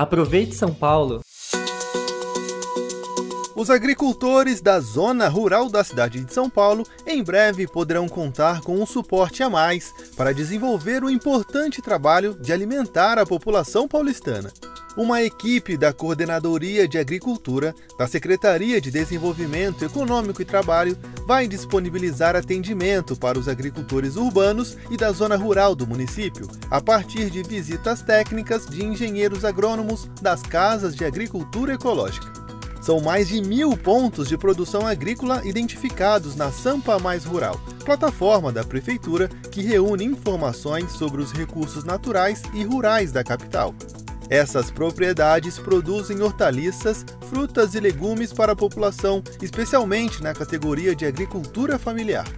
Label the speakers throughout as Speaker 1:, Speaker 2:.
Speaker 1: Aproveite São Paulo!
Speaker 2: Os agricultores da zona rural da cidade de São Paulo em breve poderão contar com um suporte a mais para desenvolver o importante trabalho de alimentar a população paulistana. Uma equipe da Coordenadoria de Agricultura da Secretaria de Desenvolvimento Econômico e Trabalho vai disponibilizar atendimento para os agricultores urbanos e da zona rural do município, a partir de visitas técnicas de engenheiros agrônomos das casas de agricultura ecológica. São mais de mil pontos de produção agrícola identificados na Sampa Mais Rural, plataforma da Prefeitura que reúne informações sobre os recursos naturais e rurais da capital. Essas propriedades produzem hortaliças, frutas e legumes para a população, especialmente na categoria de agricultura familiar.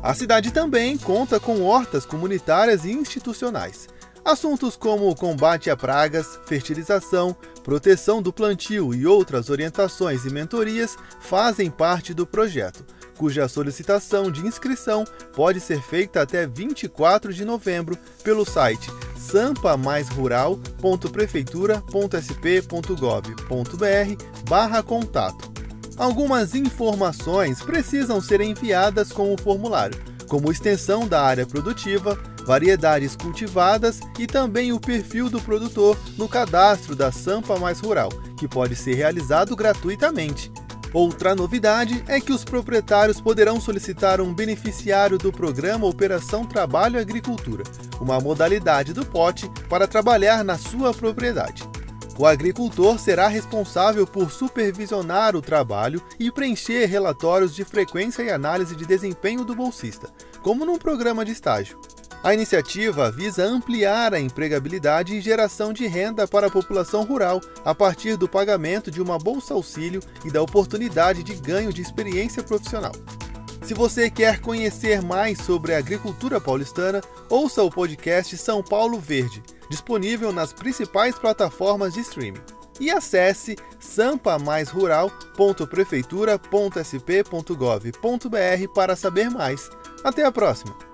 Speaker 2: A cidade também conta com hortas comunitárias e institucionais. Assuntos como combate a pragas, fertilização, proteção do plantio e outras orientações e mentorias fazem parte do projeto, cuja solicitação de inscrição pode ser feita até 24 de novembro pelo site sampamaisrural.prefeitura.sp.gov.br barra Algumas informações precisam ser enviadas com o formulário, como extensão da área produtiva, variedades cultivadas e também o perfil do produtor no cadastro da Sampa Mais Rural, que pode ser realizado gratuitamente. Outra novidade é que os proprietários poderão solicitar um beneficiário do programa Operação Trabalho Agricultura, uma modalidade do pote para trabalhar na sua propriedade. O agricultor será responsável por supervisionar o trabalho e preencher relatórios de frequência e análise de desempenho do bolsista, como num programa de estágio. A iniciativa visa ampliar a empregabilidade e geração de renda para a população rural a partir do pagamento de uma bolsa auxílio e da oportunidade de ganho de experiência profissional. Se você quer conhecer mais sobre a agricultura paulistana, ouça o podcast São Paulo Verde, disponível nas principais plataformas de streaming. E acesse sampamaisrural.prefeitura.sp.gov.br para saber mais. Até a próxima!